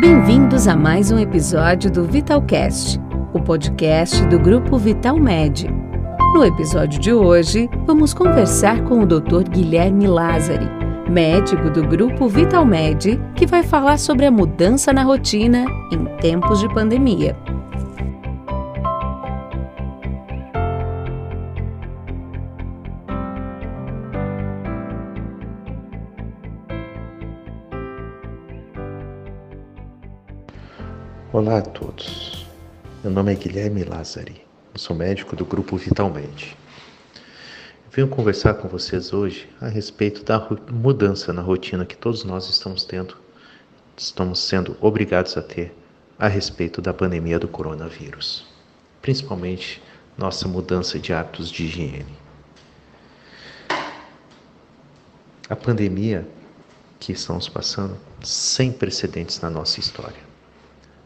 Bem-vindos a mais um episódio do Vitalcast, o podcast do grupo Vital Med. No episódio de hoje, vamos conversar com o Dr. Guilherme Lázari, médico do grupo Vital Med, que vai falar sobre a mudança na rotina em tempos de pandemia. Olá a todos. Meu nome é Guilherme Lázari. Eu sou médico do grupo Vitalmente. Venho conversar com vocês hoje a respeito da mudança na rotina que todos nós estamos tendo, estamos sendo obrigados a ter a respeito da pandemia do coronavírus, principalmente nossa mudança de hábitos de higiene. A pandemia que estamos passando sem precedentes na nossa história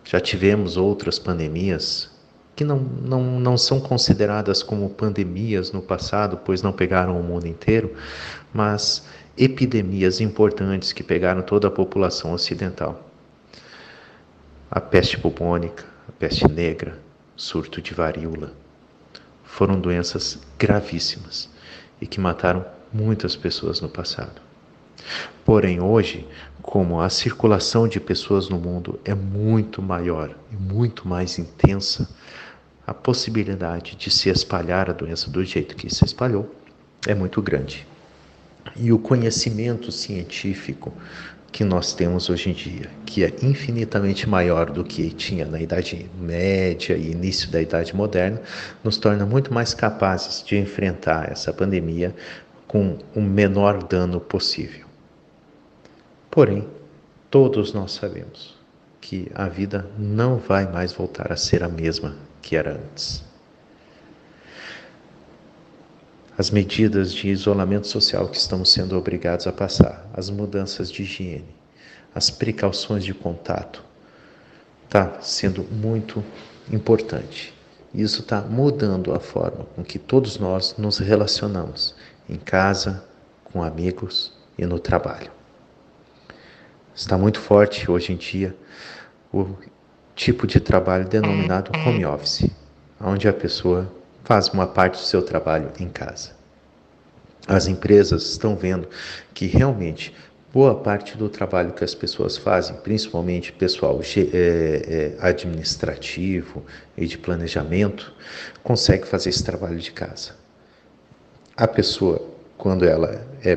já tivemos outras pandemias que não, não, não são consideradas como pandemias no passado, pois não pegaram o mundo inteiro, mas epidemias importantes que pegaram toda a população ocidental. A peste bubônica, a peste negra, surto de varíola, foram doenças gravíssimas e que mataram muitas pessoas no passado. Porém, hoje, como a circulação de pessoas no mundo é muito maior e muito mais intensa, a possibilidade de se espalhar a doença do jeito que se espalhou é muito grande. E o conhecimento científico que nós temos hoje em dia, que é infinitamente maior do que tinha na Idade Média e início da Idade Moderna, nos torna muito mais capazes de enfrentar essa pandemia com o menor dano possível. Porém, todos nós sabemos que a vida não vai mais voltar a ser a mesma que era antes. As medidas de isolamento social que estamos sendo obrigados a passar, as mudanças de higiene, as precauções de contato, está sendo muito importante. Isso está mudando a forma com que todos nós nos relacionamos em casa, com amigos e no trabalho. Está muito forte hoje em dia o tipo de trabalho denominado home office, onde a pessoa faz uma parte do seu trabalho em casa. As empresas estão vendo que realmente boa parte do trabalho que as pessoas fazem, principalmente pessoal é, é, administrativo e de planejamento, consegue fazer esse trabalho de casa. A pessoa, quando ela é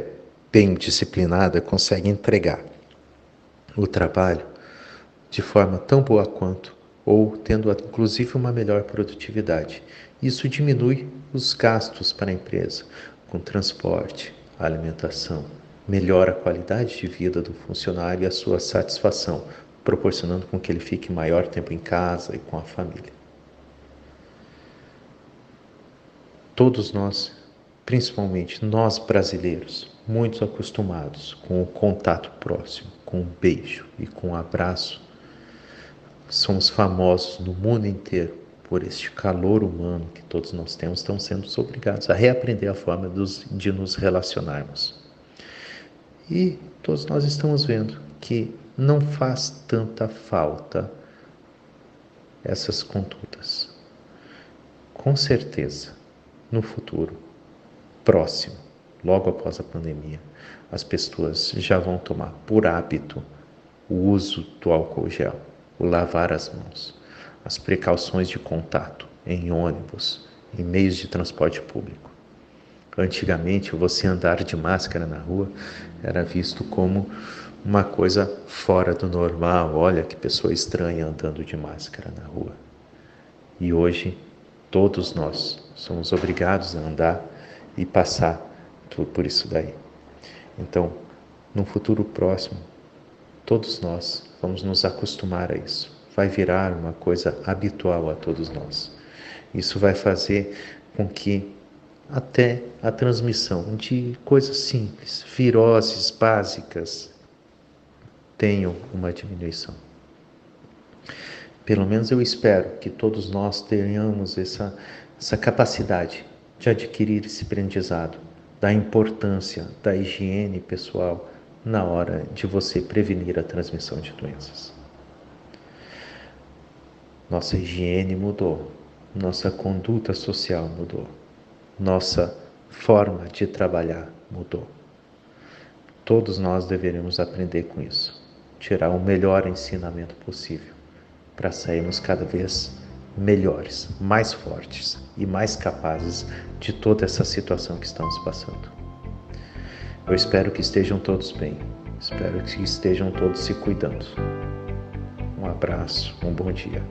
bem disciplinada, consegue entregar o trabalho de forma tão boa quanto, ou tendo inclusive uma melhor produtividade. Isso diminui os gastos para a empresa, com transporte, alimentação, melhora a qualidade de vida do funcionário e a sua satisfação, proporcionando com que ele fique maior tempo em casa e com a família. Todos nós, principalmente nós brasileiros, muito acostumados com o contato próximo, com um beijo e com um abraço. Somos famosos no mundo inteiro por este calor humano que todos nós temos, estamos sendo obrigados a reaprender a forma de nos relacionarmos. E todos nós estamos vendo que não faz tanta falta essas condutas. Com certeza, no futuro próximo, logo após a pandemia, as pessoas já vão tomar por hábito o uso do álcool gel, o lavar as mãos, as precauções de contato em ônibus, em meios de transporte público. Antigamente, você andar de máscara na rua era visto como uma coisa fora do normal. Olha que pessoa estranha andando de máscara na rua. E hoje, todos nós somos obrigados a andar e passar por isso daí. Então, no futuro próximo, todos nós vamos nos acostumar a isso. Vai virar uma coisa habitual a todos nós. Isso vai fazer com que até a transmissão de coisas simples, viroses básicas, tenham uma diminuição. Pelo menos eu espero que todos nós tenhamos essa, essa capacidade de adquirir esse aprendizado da importância da higiene pessoal na hora de você prevenir a transmissão de doenças. Nossa higiene mudou, nossa conduta social mudou, nossa forma de trabalhar mudou. Todos nós deveríamos aprender com isso, tirar o melhor ensinamento possível para sairmos cada vez melhores, mais fortes e mais capazes de toda essa situação que estamos passando. Eu espero que estejam todos bem, espero que estejam todos se cuidando. Um abraço, um bom dia.